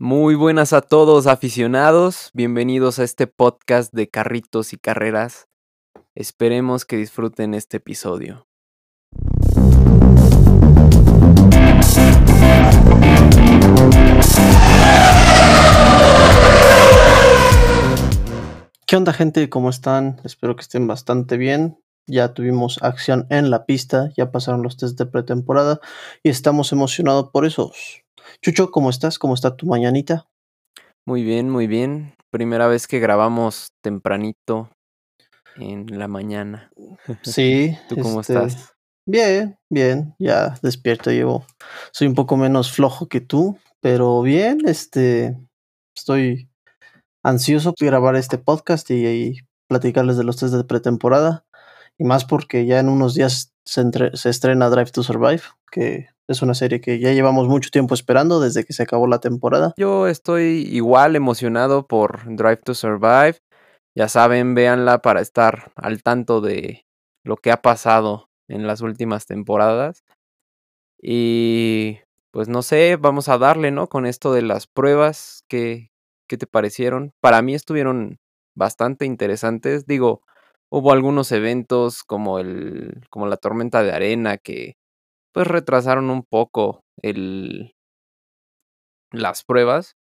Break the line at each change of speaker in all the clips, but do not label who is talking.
Muy buenas a todos aficionados, bienvenidos a este podcast de carritos y carreras. Esperemos que disfruten este episodio.
¿Qué onda gente? ¿Cómo están? Espero que estén bastante bien. Ya tuvimos acción en la pista, ya pasaron los test de pretemporada y estamos emocionados por esos. Chucho, ¿cómo estás? ¿Cómo está tu mañanita?
Muy bien, muy bien. Primera vez que grabamos tempranito en la mañana.
Sí.
¿Tú cómo
este,
estás?
Bien, bien, ya despierto, llevo. Soy un poco menos flojo que tú, pero bien, este, estoy ansioso por grabar este podcast y, y platicarles de los test de pretemporada. Y más porque ya en unos días se, entre- se estrena Drive to Survive, que es una serie que ya llevamos mucho tiempo esperando desde que se acabó la temporada.
Yo estoy igual emocionado por Drive to Survive. Ya saben, véanla para estar al tanto de lo que ha pasado en las últimas temporadas. Y pues no sé, vamos a darle, ¿no? Con esto de las pruebas, ¿qué, qué te parecieron? Para mí estuvieron bastante interesantes. Digo, hubo algunos eventos como el como la tormenta de arena que pues retrasaron un poco el las pruebas,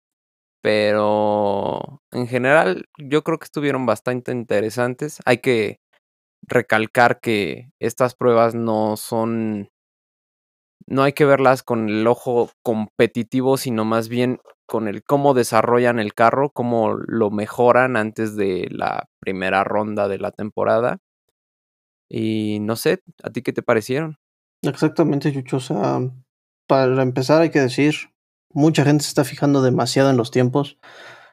pero en general yo creo que estuvieron bastante interesantes. Hay que recalcar que estas pruebas no son no hay que verlas con el ojo competitivo, sino más bien con el cómo desarrollan el carro, cómo lo mejoran antes de la primera ronda de la temporada. Y no sé, ¿a ti qué te parecieron?
Exactamente, Chucho. O sea, para empezar hay que decir, mucha gente se está fijando demasiado en los tiempos.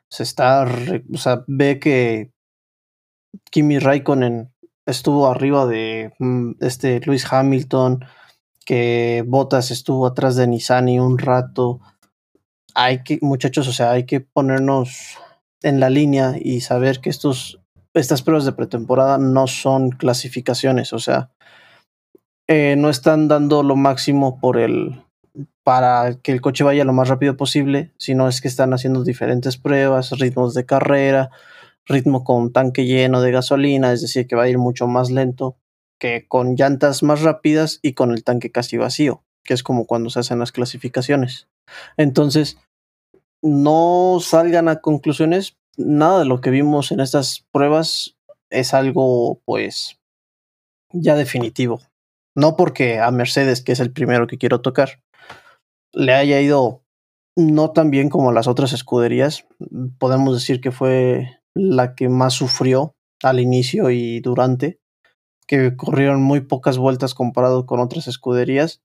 Se está, o sea, ve que Kimi Raikkonen estuvo arriba de mm, este Lewis Hamilton, que Bottas estuvo atrás de Nissani un rato. Hay que, muchachos, o sea, hay que ponernos en la línea y saber que estos, estas pruebas de pretemporada no son clasificaciones, o sea, eh, no están dando lo máximo por el para que el coche vaya lo más rápido posible, sino es que están haciendo diferentes pruebas, ritmos de carrera, ritmo con tanque lleno de gasolina, es decir, que va a ir mucho más lento que con llantas más rápidas y con el tanque casi vacío, que es como cuando se hacen las clasificaciones. Entonces, no salgan a conclusiones, nada de lo que vimos en estas pruebas es algo pues ya definitivo. No porque a Mercedes, que es el primero que quiero tocar, le haya ido no tan bien como las otras escuderías. Podemos decir que fue la que más sufrió al inicio y durante, que corrieron muy pocas vueltas comparado con otras escuderías,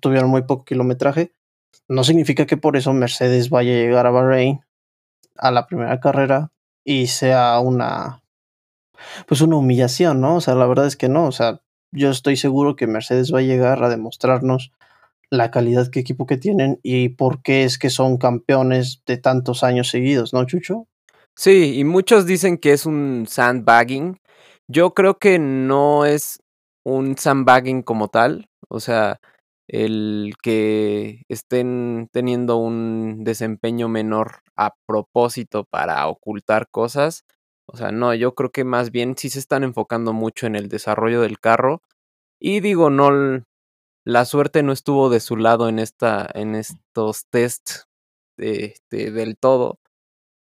tuvieron muy poco kilometraje. No significa que por eso Mercedes vaya a llegar a Bahrein a la primera carrera y sea una pues una humillación, ¿no? O sea, la verdad es que no, o sea, yo estoy seguro que Mercedes va a llegar a demostrarnos la calidad que equipo que tienen y por qué es que son campeones de tantos años seguidos, ¿no, Chucho?
Sí, y muchos dicen que es un sandbagging. Yo creo que no es un sandbagging como tal. O sea, el que estén teniendo un desempeño menor a propósito para ocultar cosas. O sea, no, yo creo que más bien sí se están enfocando mucho en el desarrollo del carro. Y digo, no, la suerte no estuvo de su lado en esta, en estos test de- de- del todo.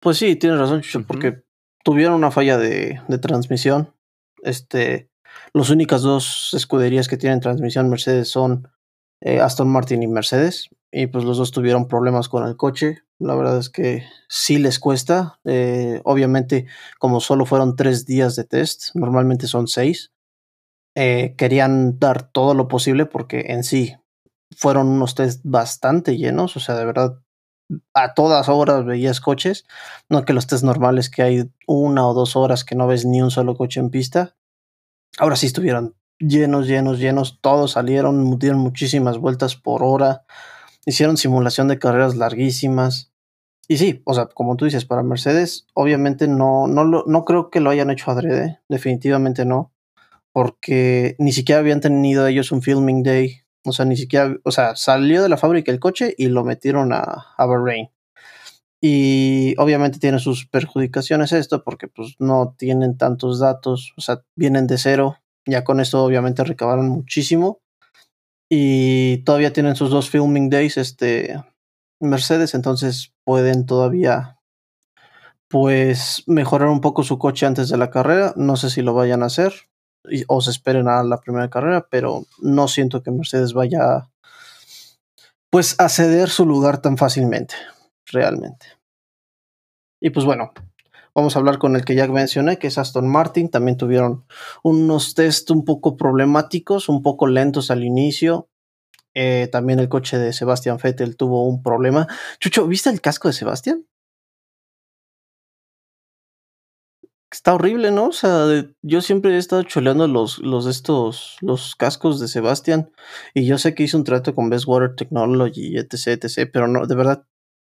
Pues sí, tienes razón, Chucho, porque tuvieron una falla de, de transmisión. Este, las únicas dos escuderías que tienen transmisión Mercedes son eh, Aston Martin y Mercedes, y pues los dos tuvieron problemas con el coche. La verdad es que sí les cuesta. Eh, obviamente, como solo fueron tres días de test, normalmente son seis, eh, querían dar todo lo posible porque en sí fueron unos test bastante llenos, o sea, de verdad, a todas horas veías coches, no que los test normales que hay una o dos horas que no ves ni un solo coche en pista. Ahora sí estuvieron llenos, llenos, llenos, todos salieron, dieron muchísimas vueltas por hora, hicieron simulación de carreras larguísimas. Y sí, o sea, como tú dices, para Mercedes, obviamente no, no, lo, no creo que lo hayan hecho adrede, definitivamente no, porque ni siquiera habían tenido ellos un filming day, o sea, ni siquiera, o sea, salió de la fábrica el coche y lo metieron a, a Bahrein. Y obviamente tiene sus perjudicaciones esto porque pues no tienen tantos datos, o sea, vienen de cero. Ya con esto obviamente recabaron muchísimo. Y todavía tienen sus dos filming days, este Mercedes, entonces pueden todavía pues mejorar un poco su coche antes de la carrera. No sé si lo vayan a hacer o se esperen a la primera carrera, pero no siento que Mercedes vaya pues a ceder su lugar tan fácilmente realmente. Y pues bueno, vamos a hablar con el que ya mencioné, que es Aston Martin. También tuvieron unos test un poco problemáticos, un poco lentos al inicio. Eh, también el coche de Sebastian Vettel tuvo un problema. Chucho, ¿viste el casco de Sebastian? Está horrible, ¿no? O sea, yo siempre he estado choleando los, los estos, los cascos de Sebastian. Y yo sé que hizo un trato con Best Water Technology, etc, etc. Pero no, de verdad,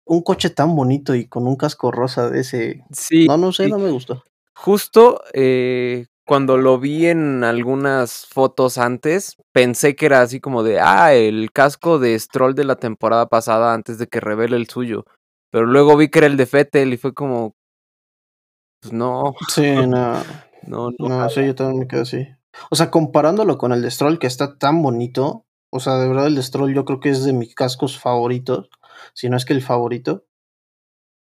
un coche tan bonito y con un casco rosa de ese.
Sí.
No, no sé, no me gustó.
Justo eh, cuando lo vi en algunas fotos antes, pensé que era así como de, ah, el casco de Stroll de la temporada pasada antes de que revele el suyo. Pero luego vi que era el de Fettel y fue como, pues no.
Sí, no.
no, no.
No, sí, yo también me quedo así. O sea, comparándolo con el de Stroll, que está tan bonito. O sea, de verdad el de Stroll yo creo que es de mis cascos favoritos si no es que el favorito.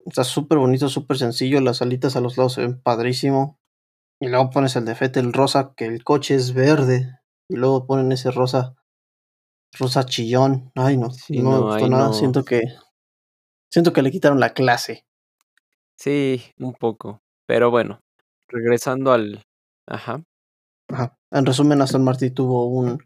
Está súper bonito, súper sencillo, las alitas a los lados se ven padrísimo. Y luego pones el defete, el rosa, que el coche es verde. Y luego ponen ese rosa, rosa chillón. Ay, no, no, me gustó nada. Siento que, siento que le quitaron la clase.
Sí, un poco. Pero bueno, regresando al... Ajá.
Ajá. En resumen, Aston Martin tuvo un,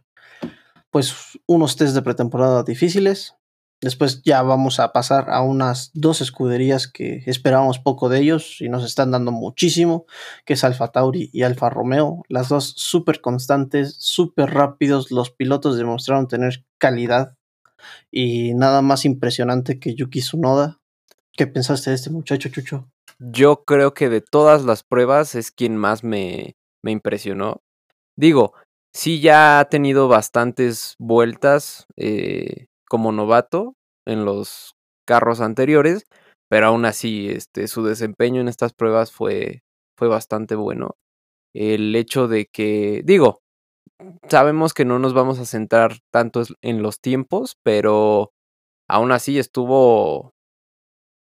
pues, unos test de pretemporada difíciles. Después ya vamos a pasar a unas dos escuderías que esperábamos poco de ellos y nos están dando muchísimo, que es Alfa Tauri y Alfa Romeo. Las dos súper constantes, súper rápidos. Los pilotos demostraron tener calidad y nada más impresionante que Yuki Tsunoda. ¿Qué pensaste de este muchacho, Chucho?
Yo creo que de todas las pruebas es quien más me, me impresionó. Digo, sí ya ha tenido bastantes vueltas. Eh, como novato en los carros anteriores, pero aún así este, su desempeño en estas pruebas fue, fue bastante bueno. El hecho de que, digo, sabemos que no nos vamos a centrar tanto en los tiempos, pero aún así estuvo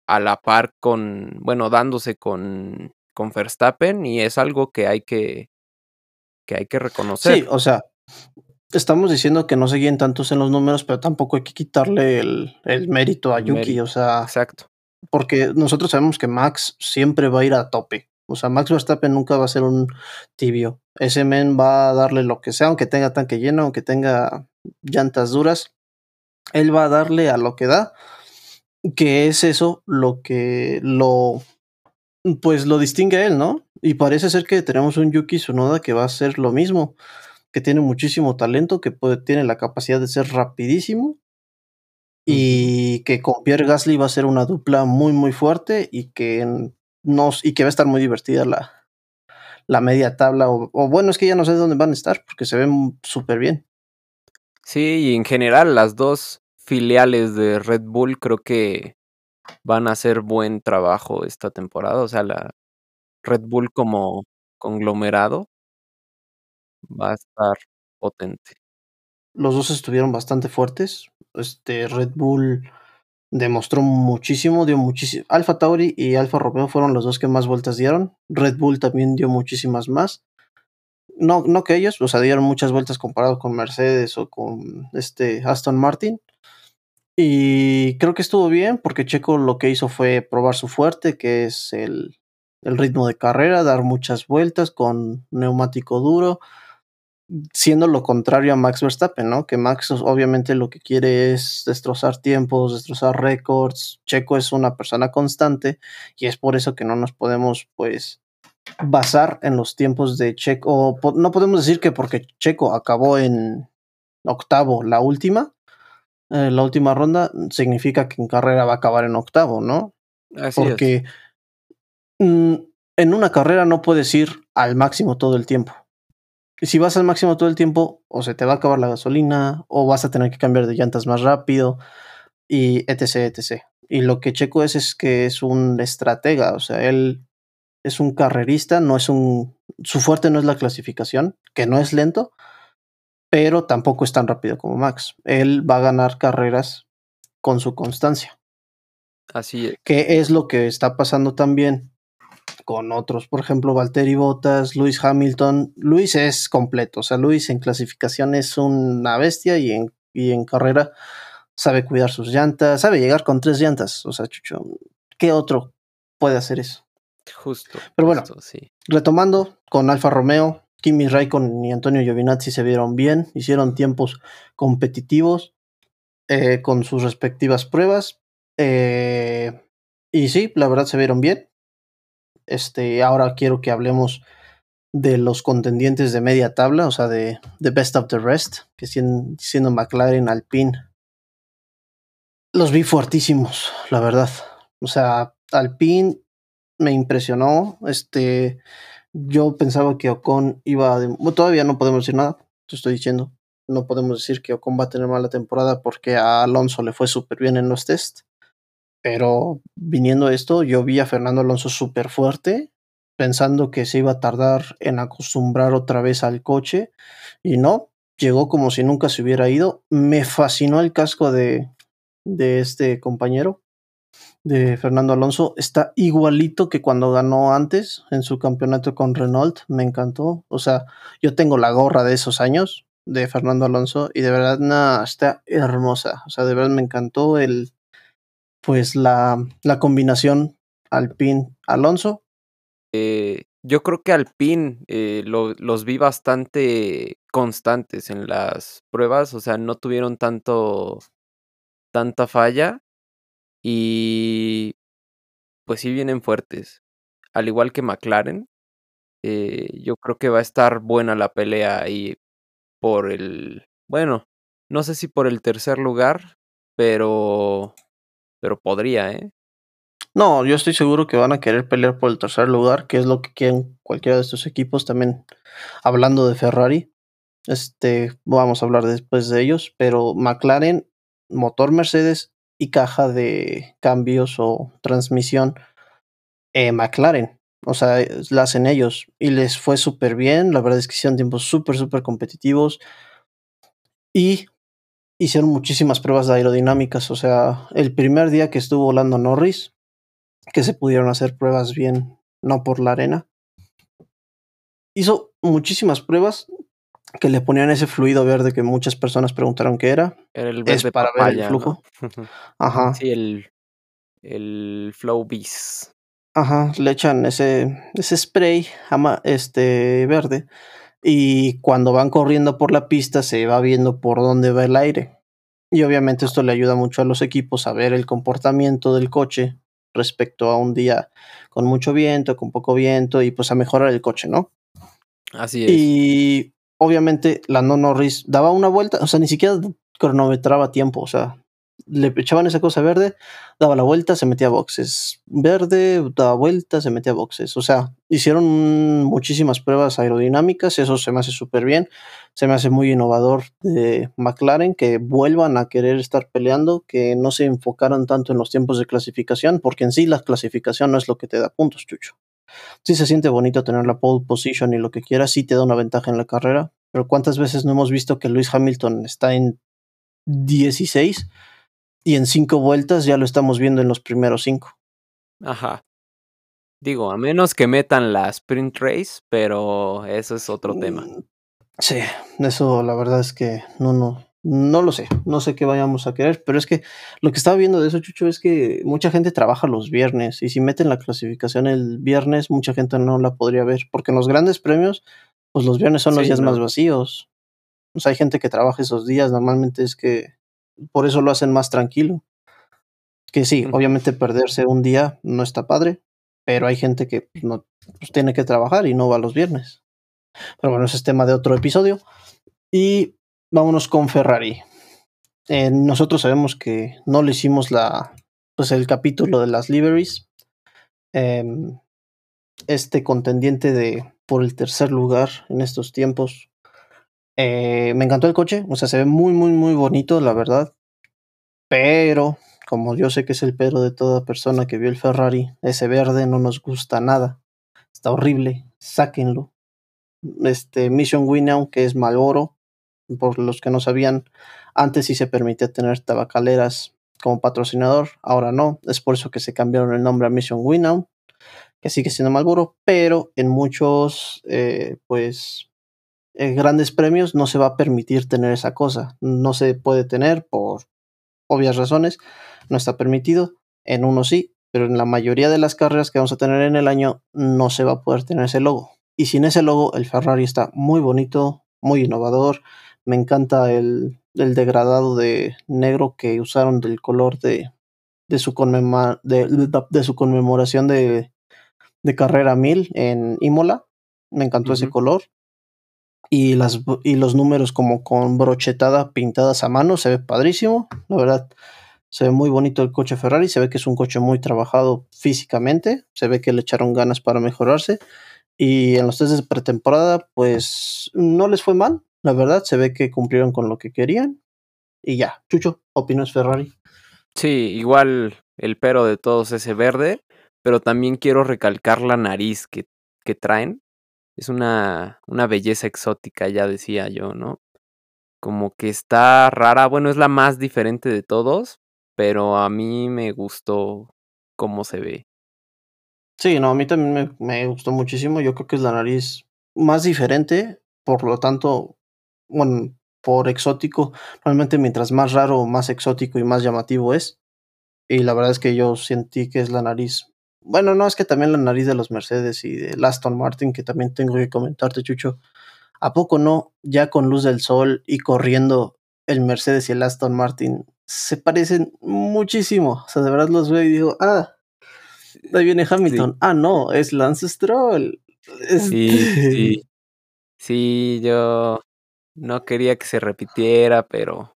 a la par con, bueno, dándose con, con Verstappen y es algo que hay que, que hay que reconocer.
Sí, o sea, estamos diciendo que no se guíen tantos en los números, pero tampoco hay que quitarle el, mérito a Yuki, o sea.
Exacto.
Porque nosotros sabemos que Max siempre va a ir a tope. O sea, Max Verstappen nunca va a ser un tibio. Ese men va a darle lo que sea, aunque tenga tanque lleno, aunque tenga llantas duras. Él va a darle a lo que da. Que es eso lo que lo. Pues lo distingue a él, ¿no? Y parece ser que tenemos un Yuki Tsunoda que va a hacer lo mismo que tiene muchísimo talento, que puede, tiene la capacidad de ser rapidísimo y que con Pierre Gasly va a ser una dupla muy muy fuerte y que nos y que va a estar muy divertida la, la media tabla o, bueno es que ya no sé dónde van a estar porque se ven súper bien.
Sí, y en general las dos filiales de Red Bull creo que van a hacer buen trabajo esta temporada, o sea, la Red Bull como conglomerado va a estar potente.
Los dos estuvieron bastante fuertes. Este Red Bull demostró muchísimo, dio muchísimo. Alfa Tauri y Alfa Romeo fueron los dos que más vueltas dieron. Red Bull también dio muchísimas más. No, no que ellos, o sea, dieron muchas vueltas comparado con Mercedes o con este Aston Martin. Y creo que estuvo bien porque Checo lo que hizo fue probar su fuerte, que es el, el ritmo de carrera, dar muchas vueltas con neumático duro siendo lo contrario a Max Verstappen, ¿no? Que Max obviamente lo que quiere es destrozar tiempos, destrozar récords. Checo es una persona constante y es por eso que no nos podemos, pues, basar en los tiempos de Checo. no podemos decir que porque Checo acabó en octavo la última, eh, la última ronda, significa que en carrera va a acabar en octavo, ¿no?
Así
porque mm, en una carrera no puedes ir al máximo todo el tiempo si vas al máximo todo el tiempo, o se te va a acabar la gasolina, o vas a tener que cambiar de llantas más rápido, y etc, etc. Y lo que Checo es es que es un estratega, o sea, él es un carrerista, no es un su fuerte no es la clasificación, que no es lento, pero tampoco es tan rápido como Max. Él va a ganar carreras con su constancia.
Así es.
Que es lo que está pasando también con otros, por ejemplo, Valtteri Bottas, Luis Hamilton. Luis es completo, o sea, Luis en clasificación es una bestia y en, y en carrera sabe cuidar sus llantas, sabe llegar con tres llantas. O sea, Chucho, ¿qué otro puede hacer eso?
Justo.
Pero bueno,
justo, sí.
retomando con Alfa Romeo, Kimi Raikkonen y Antonio Giovinazzi se vieron bien, hicieron tiempos competitivos eh, con sus respectivas pruebas. eh, y sí, la verdad se vieron bien. Este, ahora quiero que hablemos de los contendientes de media tabla, o sea, de, de Best of the Rest, que siendo, siendo McLaren, Alpine. Los vi fuertísimos, la verdad. O sea, Alpine me impresionó. Este, yo pensaba que Ocon iba de, todavía no podemos decir nada, te estoy diciendo. No podemos decir que Ocon va a tener mala temporada porque a Alonso le fue súper bien en los test. Pero viniendo esto, yo vi a Fernando Alonso súper fuerte, pensando que se iba a tardar en acostumbrar otra vez al coche. Y no, llegó como si nunca se hubiera ido. Me fascinó el casco de, de este compañero, de Fernando Alonso. Está igualito que cuando ganó antes en su campeonato con Renault. Me encantó. O sea, yo tengo la gorra de esos años de Fernando Alonso y de verdad nah, está hermosa. O sea, de verdad me encantó el pues la, la combinación Alpine Alonso.
Eh, yo creo que Alpine eh, lo- los vi bastante constantes en las pruebas, o sea, no tuvieron tanto tanta falla y pues sí vienen fuertes. Al igual que McLaren, eh, yo creo que va a estar buena la pelea ahí por el, bueno, no sé si por el tercer lugar, pero pero podría, ¿eh?
No, yo estoy seguro que van a querer pelear por el tercer lugar, que es lo que quieren cualquiera de estos equipos. También hablando de Ferrari, este, vamos a hablar después de ellos, pero McLaren, motor Mercedes y caja de cambios o transmisión eh, McLaren. O sea, la hacen ellos y les fue súper bien. La verdad es que hicieron tiempos súper, súper competitivos y hicieron muchísimas pruebas de aerodinámicas. O sea, el primer día que estuvo volando Norris, que se pudieron hacer pruebas bien, no por la arena. Hizo muchísimas pruebas que le ponían ese fluido verde que muchas personas preguntaron qué era.
Era el
Es
verde
para ver el flujo.
¿no?
Ajá,
Sí, el el Flow Beast.
ajá, le echan ese, ese spray ama- este, verde y cuando van corriendo por la pista se va viendo por dónde va el aire. Y obviamente esto le ayuda mucho a los equipos a ver el comportamiento del coche respecto a un día con mucho viento, con poco viento y pues a mejorar el coche, ¿no?
Así es.
Y obviamente Lando Norris daba una vuelta, o sea, ni siquiera cronometraba tiempo, o sea, le echaban esa cosa verde, daba la vuelta, se metía boxes, verde, daba vuelta, se metía boxes, o sea, hicieron muchísimas pruebas aerodinámicas, eso se me hace súper bien, se me hace muy innovador de McLaren que vuelvan a querer estar peleando, que no se enfocaron tanto en los tiempos de clasificación, porque en sí la clasificación no es lo que te da puntos, chucho. Sí se siente bonito tener la pole position y lo que quieras, sí te da una ventaja en la carrera, pero ¿cuántas veces no hemos visto que Lewis Hamilton está en 16 y en 5 vueltas ya lo estamos viendo en los primeros 5?
Ajá. Digo, a menos que metan la sprint race, pero eso es otro tema.
Mm, Sí, eso la verdad es que no, no, no lo sé, no sé qué vayamos a querer, pero es que lo que estaba viendo de eso, Chucho, es que mucha gente trabaja los viernes y si meten la clasificación el viernes, mucha gente no la podría ver, porque en los grandes premios, pues los viernes son los
Sí,
días
no.
más vacíos. O sea, hay gente que trabaja esos días, normalmente es que por eso lo hacen más tranquilo. Que sí, obviamente perderse un día no está padre, pero hay gente que no pues, tiene que trabajar y no va los viernes. Pero bueno, ese es tema de otro episodio. Y vámonos con Ferrari. Eh, nosotros sabemos que no le hicimos la, pues el capítulo de las liveries. Em, este contendiente de por el tercer lugar en estos tiempos. Eh, me encantó el coche, o sea, se ve muy, muy, muy bonito, la verdad. Pero como yo sé que es el pero de toda persona que vio el Ferrari, ese verde no nos gusta nada. Está horrible, sáquenlo. Este Mission Winnow, que es Malboro, por los que no sabían, antes sí se permitía tener tabacaleras como patrocinador, ahora no, es por eso que se cambiaron el nombre a Mission Winnow, que sigue siendo Malboro, pero en muchos, eh, pues, eh, grandes premios no se va a permitir tener esa cosa, no se puede tener por obvias razones, no está permitido, en uno sí, pero en la mayoría de las carreras que vamos a tener en el año no se va a poder tener ese logo. Y sin ese logo, el Ferrari está muy bonito, muy innovador. Me encanta el, degradado de negro que usaron del color de, de, su, de, su conmemoración de, de carrera 1000 en Imola. Me encantó ese color. Y, las, y los números como con brochetada pintadas a mano, se ve padrísimo. La verdad, se ve muy bonito el coche Ferrari, se ve que es un coche muy trabajado físicamente, se ve que le echaron ganas para mejorarse y en los test de pretemporada pues no les fue mal, la verdad, se ve que cumplieron con lo que querían y ya, Chucho, ¿opinas Ferrari?
Sí, igual el pero de todos ese verde, pero también quiero recalcar la nariz que, que traen. Es una, una belleza exótica, ya decía yo, ¿no? Como que está rara, bueno, es la más diferente de todos, pero a mí me gustó cómo se ve.
Sí, no, a mí también me, gustó muchísimo. Yo creo que es la nariz más diferente, por lo tanto, bueno, por exótico, realmente mientras más raro, más exótico y más llamativo es. Y la verdad es que yo sentí que es la nariz. Bueno, no, es que también la nariz de los Mercedes y de Aston Martin, que también tengo que comentarte, Chucho. ¿A poco no? Ya con luz del sol y corriendo el Mercedes y el Aston Martin se parecen muchísimo. O sea, de verdad los veo y digo, ah, ahí viene Hamilton. Ah, no, es Lance Stroll.
Sí, sí. Sí, yo no quería que se repitiera, pero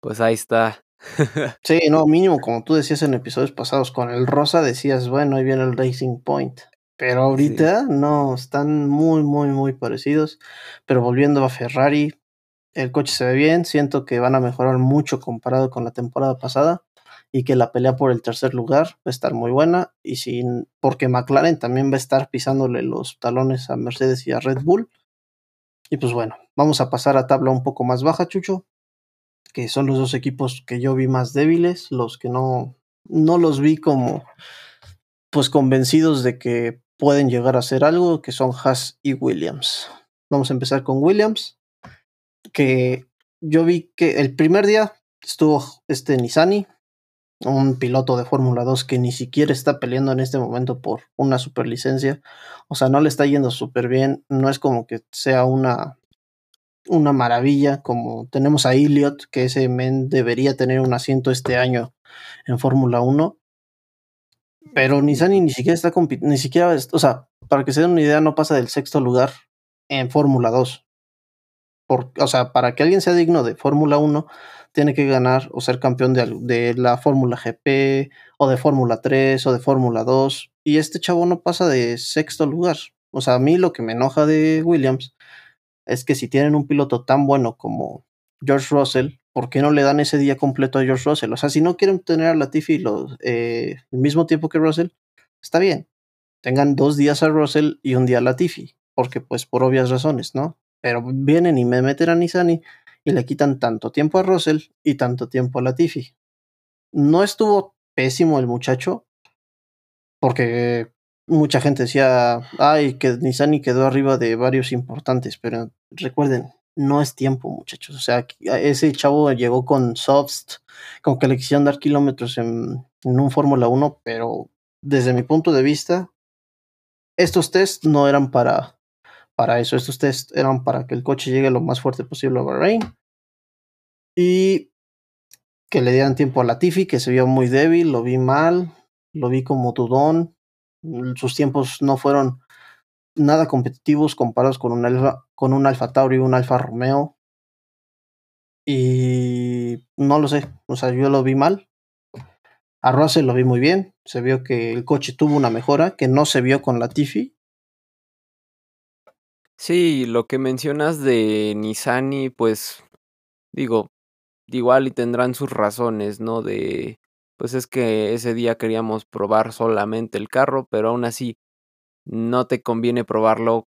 pues ahí está.
sí, no, mínimo, como tú decías en episodios pasados, con el rosa decías, bueno, ahí viene el Racing Point. Pero ahorita no, están muy, muy, muy parecidos. Pero volviendo a Ferrari, el coche se ve bien, siento que van a mejorar mucho comparado con la temporada pasada y que la pelea por el tercer lugar va a estar muy buena y sin porque McLaren también va a estar pisándole los talones a Mercedes y a Red Bull. Y pues bueno, vamos a pasar a tabla un poco más baja, Chucho, que son los dos equipos que yo vi más débiles, los que no no los vi como pues convencidos de que pueden llegar a hacer algo, que son Haas y Williams. Vamos a empezar con Williams que yo vi que el primer día estuvo este Nisani, un piloto de Fórmula 2 que ni siquiera está peleando en este momento por una superlicencia. O sea, no le está yendo súper bien. No es como que sea una, una maravilla como tenemos a Elliot, que ese men debería tener un asiento este año en Fórmula 1. Pero Nisani ni siquiera está compitiendo, ni siquiera, o sea, para que se den una idea, no pasa del sexto lugar en Fórmula 2 o sea, para que alguien sea digno de Fórmula 1, tiene que ganar o ser campeón de, la Fórmula GP o de Fórmula 3 o de Fórmula 2. Y este chavo no pasa de sexto lugar. O sea, a mí lo que me enoja de Williams es que si tienen un piloto tan bueno como George Russell, ¿por qué no le dan ese día completo a George Russell? O sea, si no quieren tener a Latifi los, eh, el mismo tiempo que Russell, está bien. Tengan dos días a Russell y un día a Latifi, porque pues por obvias razones, ¿no? Pero vienen y me meten a Nisani y le quitan tanto tiempo a Russell y tanto tiempo a Latifi. No estuvo pésimo el muchacho, porque mucha gente decía, ay, que Nisani quedó arriba de varios importantes, pero recuerden, no es tiempo, muchachos. O sea, ese chavo llegó con softs, como que le quisieron dar kilómetros en, un Fórmula 1, pero desde mi punto de vista, estos tests no eran para para eso. Estos test eran para que el coche llegue lo más fuerte posible a Bahrein. Y que le dieran tiempo a Latifi, que se vio muy débil, lo vi mal, lo vi como dudón. Sus tiempos no fueron nada competitivos comparados con un Alfa, con un Alfa Tauri un Alfa Romeo. Y no lo sé, o sea, yo lo vi mal. A Russell lo vi muy bien, se vio que el coche tuvo una mejora que no se vio con Latifi
Sí, lo que mencionas de Nisani, pues digo, igual y tendrán sus razones, ¿no? De pues es que ese día queríamos probar solamente el carro, pero aún así no te conviene probarlo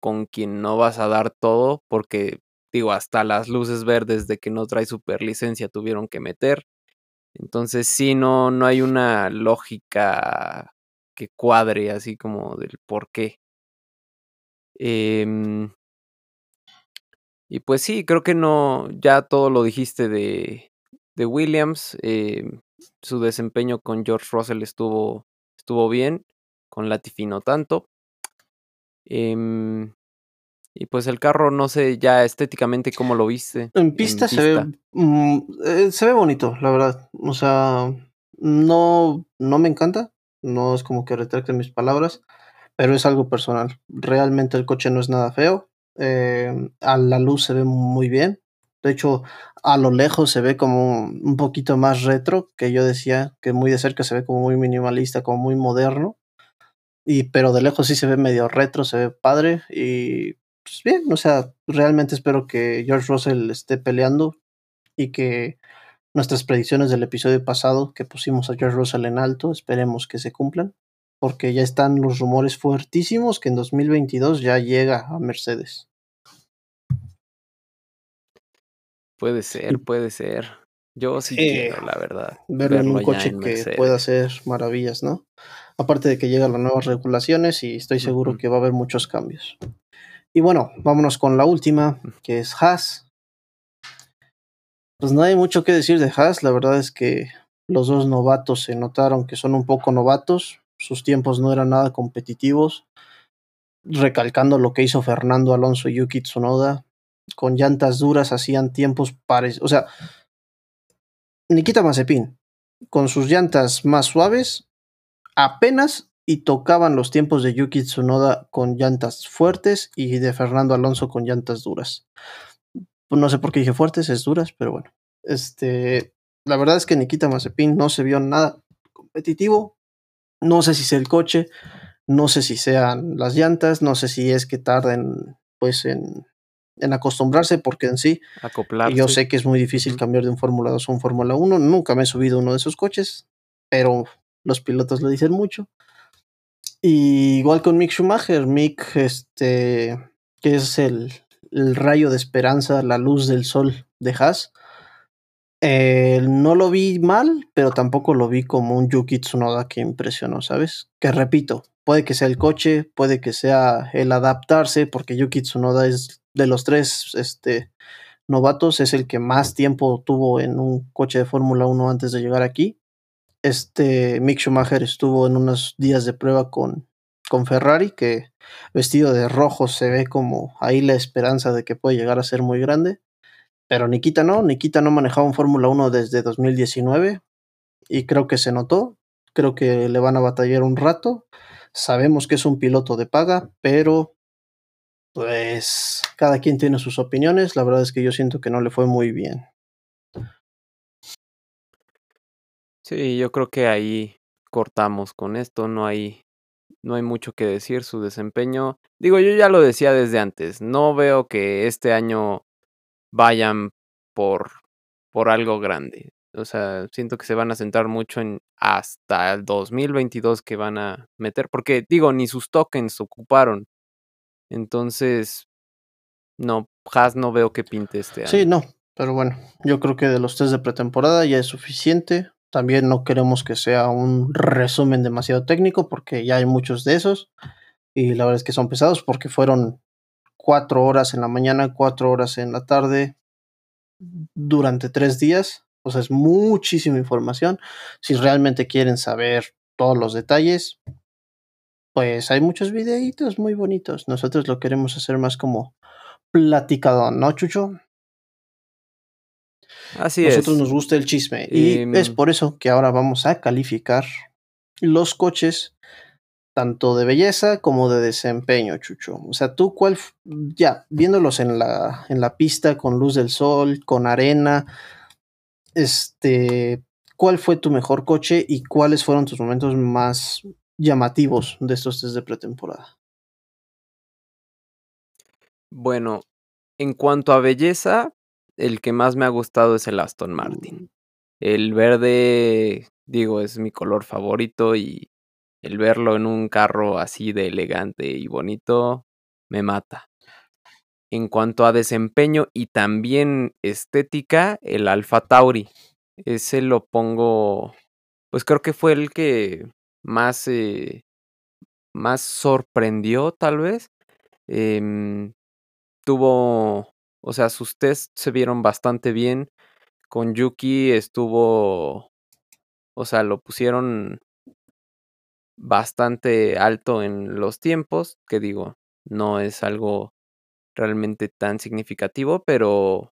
con quien no vas a dar todo, porque digo, hasta las luces verdes de que no trae super licencia tuvieron que meter. Entonces sí, no, no hay una lógica que cuadre así como del por qué. Em, y pues sí, creo que no, ya todo lo dijiste de, de Williams. Em, su desempeño con George Russell estuvo, estuvo bien, con Latifi no tanto. Em, y pues el carro, no sé ya estéticamente cómo lo viste.
En pista, se ve mm, eh, se ve bonito, la verdad. O sea, no, no me encanta. No es como que retracte mis palabras, pero es algo personal. Realmente el coche no es nada feo. Eh, a la luz se ve muy bien. De hecho, a lo lejos se ve como un poquito más retro, que yo decía que muy de cerca se ve como muy minimalista, como muy moderno. Y pero de lejos sí se ve medio retro, se ve padre y pues bien, o sea, realmente espero que George Russell esté peleando y que nuestras predicciones del episodio pasado que pusimos a George Russell en alto, esperemos que se cumplan, porque ya están los rumores fuertísimos que en 2022 ya llega a Mercedes.
Puede ser, puede ser. Yo sí quiero, la verdad.
Verlo, en un coche que pueda hacer maravillas, ¿no? Aparte de que llegan las nuevas regulaciones y estoy seguro que va a haber muchos cambios. Y bueno, vámonos con la última, que es Haas. Pues no hay mucho que decir de Haas, la verdad es que los dos novatos se notaron que son un poco novatos, sus tiempos no eran nada competitivos, recalcando lo que hizo Fernando Alonso y Yuki Tsunoda, con llantas duras hacían tiempos pares. O sea, Nikita Mazepin, con sus llantas más suaves, apenas y tocaban los tiempos de Yuki Tsunoda con llantas fuertes y de Fernando Alonso con llantas duras. No sé por qué dije fuertes, es duras, pero bueno. Este, la verdad es que Nikita Mazepin no se vio nada competitivo. No sé si sea el coche, no sé si sean las llantas, no sé si es que tarden pues en en acostumbrarse, porque en sí,
Acoplarse.
yo sé que es muy difícil cambiar de un Fórmula 2 a un Fórmula 1. Nunca me he subido uno de esos coches, pero los pilotos lo dicen mucho. Y igual con Mick Schumacher, Mick, este, que es el, el rayo de esperanza, la luz del sol de Haas. Eh, no lo vi mal, pero tampoco lo vi como un Yuki Tsunoda que impresionó, ¿sabes? Que repito, puede que sea el coche, puede que sea el adaptarse, porque Yuki Tsunoda es de los tres este, novatos, es el que más tiempo tuvo en un coche de Fórmula 1 antes de llegar aquí. Este Mick Schumacher estuvo en unos días de prueba con, con Ferrari, que vestido de rojo se ve como ahí la esperanza de que puede llegar a ser muy grande. Pero Nikita no, Nikita no manejaba un Fórmula 1 desde 2019 y creo que se notó, creo que le van a batallar un rato. Sabemos que es un piloto de paga, pero pues cada quien tiene sus opiniones. La verdad es que yo siento que no le fue muy bien.
Sí, yo creo que ahí cortamos con esto. No hay, no hay mucho que decir. Su desempeño, digo, yo ya lo decía desde antes. No veo que este año vayan por, por algo grande. O sea, siento que se van a centrar mucho en hasta el 2022 que van a meter, porque digo, ni sus tokens ocuparon. Entonces, no, Haas no veo que pinte este año.
Sí, no, pero bueno, yo creo que de los test de pretemporada ya es suficiente. También no queremos que sea un resumen demasiado técnico porque ya hay muchos de esos. Y la verdad es que son pesados porque fueron cuatro horas en la mañana, cuatro horas en la tarde, durante tres días. O sea, es muchísima información. Si realmente quieren saber todos los detalles, pues hay muchos videitos muy bonitos. Nosotros lo queremos hacer más como platicado, ¿no, Chucho?
Así
es. Nosotros nos gusta el chisme. Y es por eso que ahora vamos a calificar los coches, tanto de belleza como de desempeño, Chucho. O sea, tú, ¿cuál? Ya, viéndolos en la, en la pista, con luz del sol, con arena, este. ¿Cuál fue tu mejor coche y cuáles fueron tus momentos más llamativos de estos test de pretemporada?
Bueno, en cuanto a belleza, el que más me ha gustado es el Aston Martin. Mm. El verde digo, es mi color favorito y el verlo en un carro así de elegante y bonito me mata. En cuanto a desempeño y también estética, el Alfa Tauri. Ese lo pongo, pues creo que fue el que más, eh, más sorprendió tal vez. Em, tuvo, o sea, sus tests se vieron bastante bien. Con Yuki estuvo, o sea, lo pusieron bastante alto en los tiempos, que digo, no es algo realmente tan significativo, pero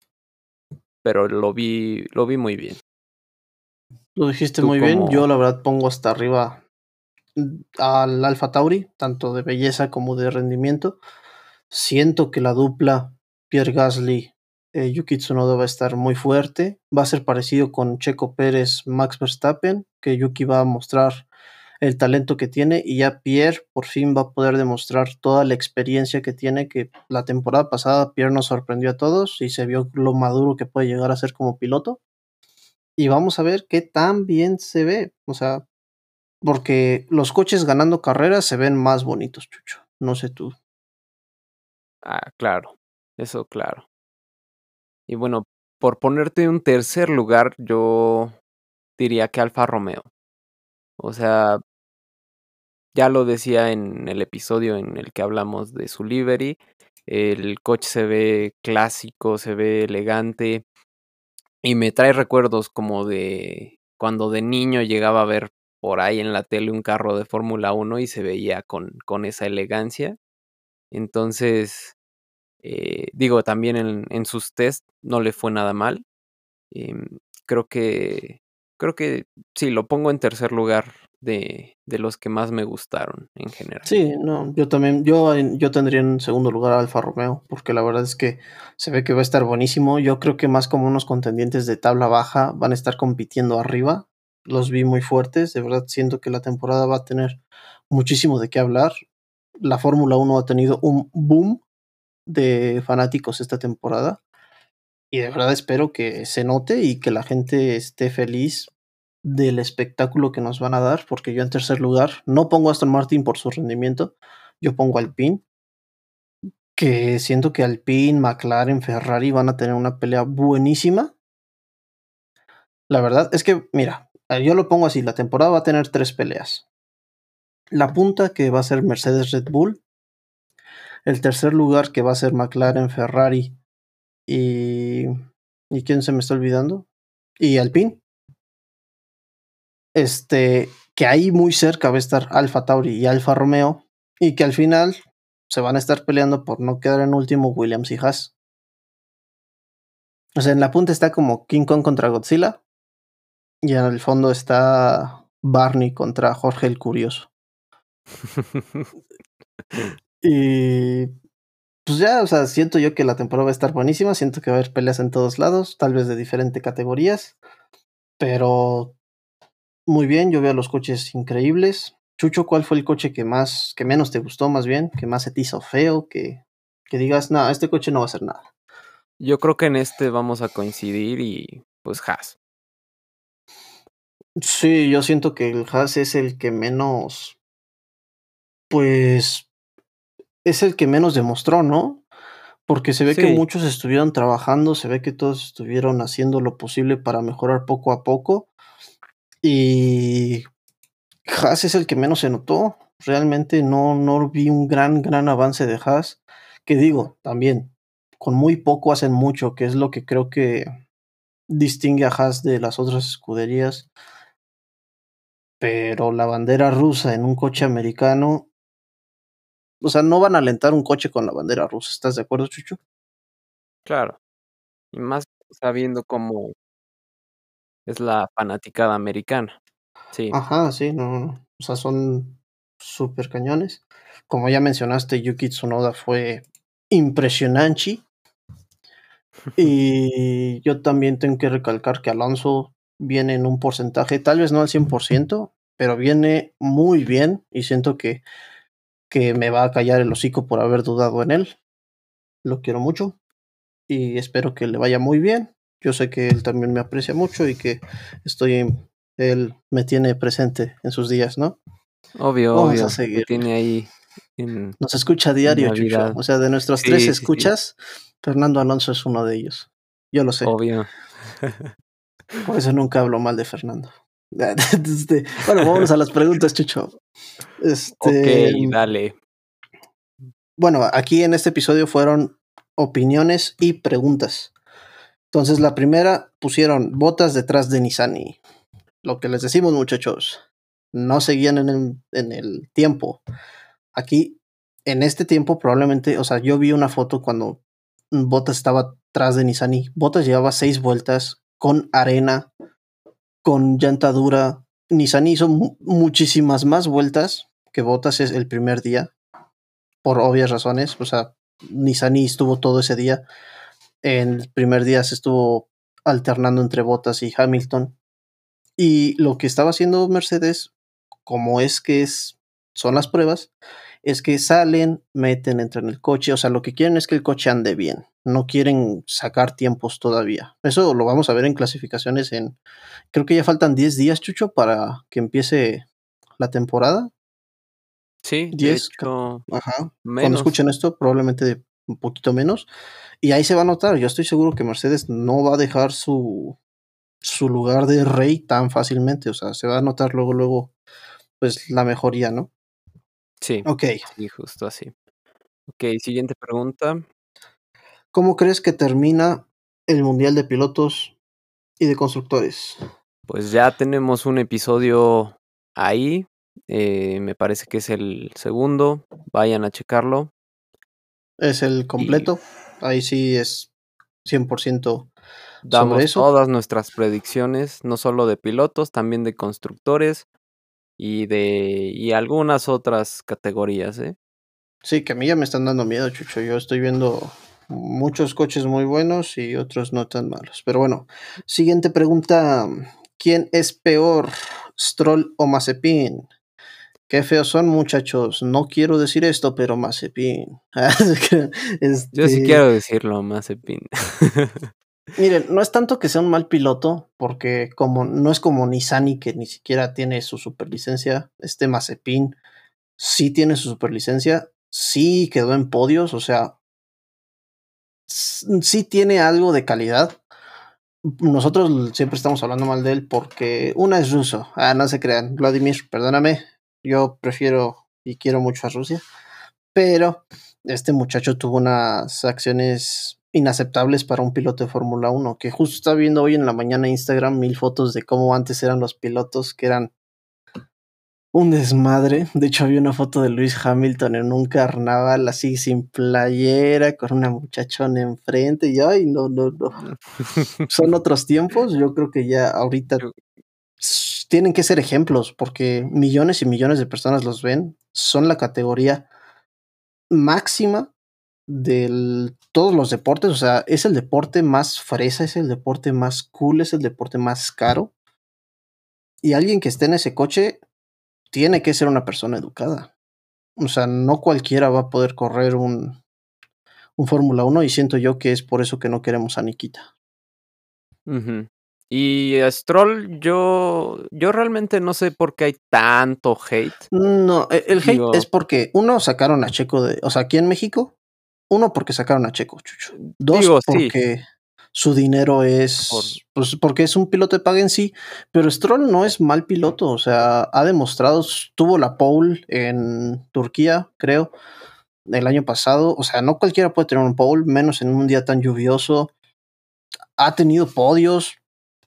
pero lo vi lo vi muy bien.
Lo dijiste muy bien. Yo la verdad pongo hasta arriba al Alfa Tauri, tanto de belleza como de rendimiento. Siento que la dupla Pierre Gasly eh, Yuki Tsunoda va a estar muy fuerte. Va a ser parecido con Checo Pérez, Max Verstappen, que Yuki va a mostrar el talento que tiene y ya Pierre por fin va a poder demostrar toda la experiencia que tiene, que la temporada pasada Pierre nos sorprendió a todos y se vio lo maduro que puede llegar a ser como piloto. Y vamos a ver qué tan bien se ve, o sea, porque los coches ganando carreras se ven más bonitos, Chucho. No sé tú.
Ah, claro, eso claro. Y bueno, por ponerte un tercer lugar, yo diría que Alfa Romeo. O sea, ya lo decía en el episodio en el que hablamos de su livery. El coche se ve clásico, se ve elegante y me trae recuerdos como de cuando de niño llegaba a ver por ahí en la tele un carro de Fórmula 1 y se veía con, con esa elegancia. Entonces, eh, digo, también en, en, sus test no le fue nada mal. Em, creo que creo que sí, lo pongo en tercer lugar de, de, los que más me gustaron en general.
Sí, no, yo también, yo, yo tendría en segundo lugar a Alfa Romeo, porque la verdad es que se ve que va a estar buenísimo. Yo creo que más como unos contendientes de tabla baja van a estar compitiendo arriba. Los vi muy fuertes, de verdad siento que la temporada va a tener muchísimo de qué hablar. La Fórmula 1 ha tenido un boom de fanáticos esta temporada. Y de verdad espero que se note y que la gente esté feliz del espectáculo que nos van a dar, porque yo en tercer lugar no pongo a Aston Martin por su rendimiento, yo pongo Alpine, que siento que Alpine, McLaren, Ferrari van a tener una pelea buenísima. La verdad es que, mira, yo lo pongo así, la temporada va a tener tres peleas. La punta que va a ser Mercedes Red Bull, el tercer lugar que va a ser McLaren, Ferrari y... ¿Y quién se me está olvidando? Y Alpine este, que ahí muy cerca va a estar Alfa Tauri y Alfa Romeo, y que al final se van a estar peleando por no quedar en último Williams y Haas. O sea, en la punta está como King Kong contra Godzilla, y en el fondo está Barney contra Jorge el Curioso. y pues ya, o sea, siento yo que la temporada va a estar buenísima, siento que va a haber peleas en todos lados, tal vez de diferentes categorías, pero muy bien, yo veo los coches increíbles. Chucho, ¿cuál fue el coche que más, que menos te gustó más bien? ¿Que más se te hizo feo? Que, que digas, no, este coche no va a hacer nada.
Yo creo que en este vamos a coincidir y pues Haas.
Sí, yo siento que el Haas es el que menos, pues, es el que menos demostró, ¿no? Porque se ve sí. que muchos estuvieron trabajando, se ve que todos estuvieron haciendo lo posible para mejorar poco a poco y Haas es el que menos se notó. Realmente no, no vi un gran, gran avance de Haas. Que digo, también, con muy poco hacen mucho, que es lo que creo que distingue a Haas de las otras escuderías. Pero la bandera rusa en un coche americano. O sea, no van a alentar un coche con la bandera rusa. ¿Estás de acuerdo, Chucho?
Claro. Y más sabiendo cómo es la fanaticada americana. Sí.
Ajá, sí, no, no. O sea, son súper cañones. Como ya mencionaste, Yuki Tsunoda fue impresionante. y yo también tengo que recalcar que Alonso viene en un porcentaje, tal vez no al 100%, pero viene muy bien y siento que, que me va a callar el hocico por haber dudado en él. Lo quiero mucho y espero que le vaya muy bien yo sé que él también me aprecia mucho y que estoy él me tiene presente en sus días, ¿no?
Obvio,
Vamos
obvio.
a seguir.
tiene ahí en
Nos escucha a diario, Chucho. O sea, de nuestros
Sí,
tres
sí, sí.
escuchas, Fernando Alonso es uno de ellos. Yo lo sé.
Obvio.
Por eso nunca hablo mal de Fernando. Este, bueno, vamos a las preguntas, Chucho. Este,
Ok, dale.
bueno, aquí en este episodio fueron opiniones y preguntas. Entonces, la primera pusieron botas detrás de Nissani. Lo que les decimos, muchachos, no seguían en el, en el tiempo. Aquí, en este tiempo, probablemente, o sea, yo vi una foto cuando Botas estaba atrás de Nissani. Botas llevaba seis vueltas con arena, con llanta dura. Nissani hizo mu- muchísimas más vueltas que Botas es el primer día, por obvias razones. O sea, Nissani estuvo todo ese día. En el primer día se estuvo alternando entre Botas y Hamilton. Y lo que estaba haciendo Mercedes, como es que es, son las pruebas, es que salen, meten, entran en el coche. O sea, lo que quieren es que el coche ande bien. No quieren sacar tiempos todavía. Eso lo vamos a ver en clasificaciones en... Creo que ya faltan 10 días, Chucho, para que empiece la temporada.
Sí, de
Diez,
hecho,
Ajá. Cuando escuchen esto, probablemente un poquito menos. Y ahí se va a notar. Yo estoy seguro que Mercedes no va a dejar su, su lugar de rey tan fácilmente. O sea, se va a notar luego, luego, pues la mejoría, ¿no?
Sí,
Ok.
sí, justo así. Ok, siguiente pregunta.
¿Cómo crees que termina el Mundial de Pilotos y de Constructores?
Pues ya tenemos un episodio ahí. eh, me parece que es el segundo. Vayan a checarlo.
¿Es el completo? Ahí sí es 100%
Damos
sobre eso.
todas nuestras predicciones, no solo de pilotos, también de constructores y de y algunas otras categorías, ¿eh?
Sí, que a mí ya me están dando miedo, Chucho. Yo estoy viendo muchos coches muy buenos y otros no tan malos. Pero bueno, siguiente pregunta. ¿Quién es peor, Stroll o Mazepin? Qué feos son, muchachos. No quiero decir esto, pero Mazepin.
Yo sí
Este,
quiero decirlo, Mazepin.
Miren, no es tanto que sea un mal piloto, porque como no es como Nissani, que ni siquiera tiene su superlicencia, este Mazepin sí tiene su superlicencia, sí quedó en podios, o sea, sí tiene algo de calidad. Nosotros siempre estamos hablando mal de él porque una es ruso. Ah, no se crean, Vladimir, perdóname, yo prefiero y quiero mucho a Rusia, pero este muchacho tuvo unas acciones inaceptables para un piloto de Fórmula 1, que justo estaba viendo hoy en la mañana Instagram mil fotos de cómo antes eran los pilotos, que eran un desmadre. De hecho, había una foto de Luis Hamilton en un carnaval así sin playera, con una muchachona enfrente, y ay, no, no, no. Son otros tiempos, yo creo que ya ahorita tienen que ser ejemplos, porque millones y millones de personas los ven, son la categoría máxima de todos los deportes, o sea, es el deporte más fresa, es el deporte más cool, es el deporte más caro. Y alguien que esté en ese coche tiene que ser una persona educada. O sea, no cualquiera va a poder correr un, un Fórmula 1 y siento yo que es por eso que no queremos a Nikita.
Y a Stroll, yo, yo realmente no sé por qué hay tanto hate.
No, e- el hate
Digo-
es porque uno sacaron a Checo de, o sea, aquí en México, uno porque sacaron a Checo, Chucho. Dos
Digo, sí.
porque su dinero es,
Por-
pues porque es un piloto de paga en sí, pero Stroll no es mal piloto, o sea, ha demostrado, tuvo la pole en Turquía, creo, el año pasado, o sea, no cualquiera puede tener un pole, menos en un día tan lluvioso. Ha tenido podios,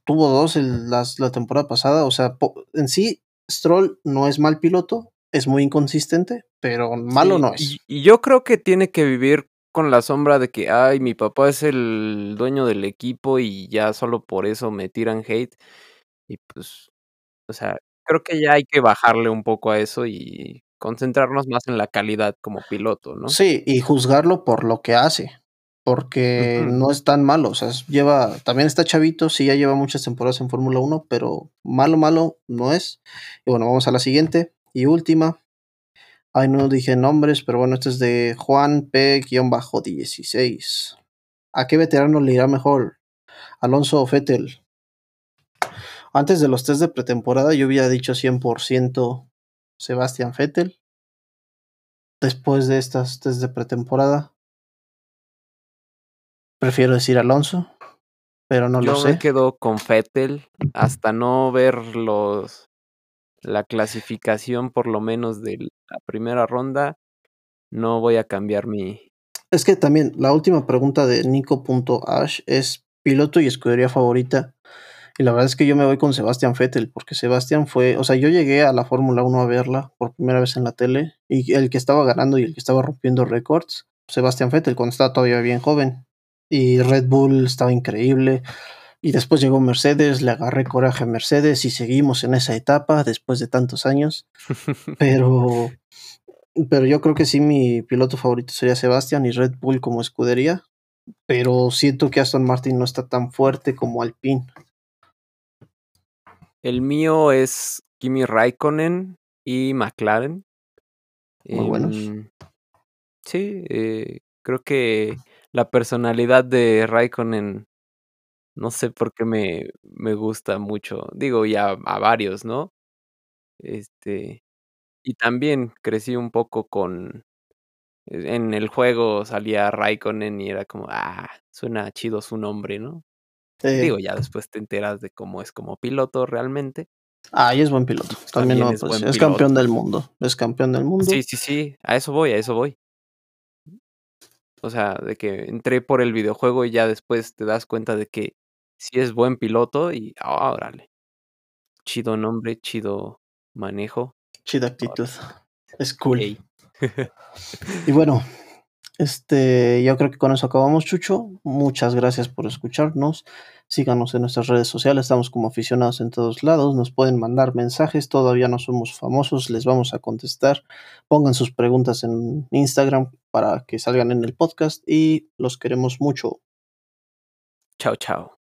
tuvo dos el- las- la temporada pasada, o sea, en sí, Stroll no es mal piloto, es muy inconsistente, pero malo
Sí,
no es.
Y yo creo que tiene que vivir con la sombra de que, ay, mi papá es el dueño del equipo y ya solo por eso me tiran hate. Y pues, o sea, creo que ya hay que bajarle un poco a eso y concentrarnos más en la calidad como piloto, ¿no?
Sí, y juzgarlo por lo que hace, porque no es tan malo, o sea, lleva, también está chavito, sí, ya lleva muchas temporadas en Fórmula 1, pero malo, malo no es. Y bueno, vamos a la siguiente y última. Ay, no dije nombres, pero bueno, este es de Juan P-16. ¿A qué veterano le irá mejor? ¿Alonso o Fettel? Antes de los test de pretemporada yo había dicho 100% Sebastián Vettel. Después de estas test de pretemporada, prefiero decir Alonso, pero no
Yo
lo
me
sé.
quedo con Vettel hasta no ver los la clasificación por lo menos de la primera ronda. No voy a cambiar mi
Es que también la última pregunta de Nico.ash es piloto y escudería favorita. Y la verdad es que yo me voy con Sebastián Vettel, porque Sebastián fue, o sea, yo llegué a la Fórmula 1 a verla por primera vez en la tele, y el que estaba ganando y el que estaba rompiendo récords, Sebastián Vettel, cuando estaba todavía bien joven. Y Red Bull estaba increíble. Y después llegó Mercedes, le agarré coraje a Mercedes y seguimos en esa etapa después de tantos años. Pero, pero yo creo que sí, mi piloto favorito sería Sebastián y Red Bull como escudería. Pero siento que Aston Martin no está tan fuerte como Alpine.
El mío es Kimi Raikkonen y McLaren.
Muy buenos.
Em, sí, eh, creo que la personalidad de Raikkonen, no sé por qué me, me gusta mucho. Digo, ya a varios, ¿no? Este, y también crecí un poco con. e, En el juego salía Raikkonen y era como, ah, suena chido su nombre, ¿no? Digo, ya después te enteras de cómo es como piloto realmente.
ah, y es buen piloto. También,
También
no,
es
pues, es campeón del mundo. Es campeón del mundo.
Sí, sí, sí, a eso voy, a eso voy. O sea, de que entré por el videojuego y ya después te das cuenta de que sí es buen piloto y ah, órale. Chido nombre, chido manejo.
Chida actitud. Es cool. Y bueno, este, yo creo que con eso acabamos, Chucho. Muchas gracias por escucharnos. Síganos en nuestras redes sociales, estamos como aficionados en todos lados. Nos pueden mandar mensajes, todavía no somos famosos, les vamos a contestar. Pongan sus preguntas en Instagram para que salgan en el podcast y los queremos mucho.
Chao, chao.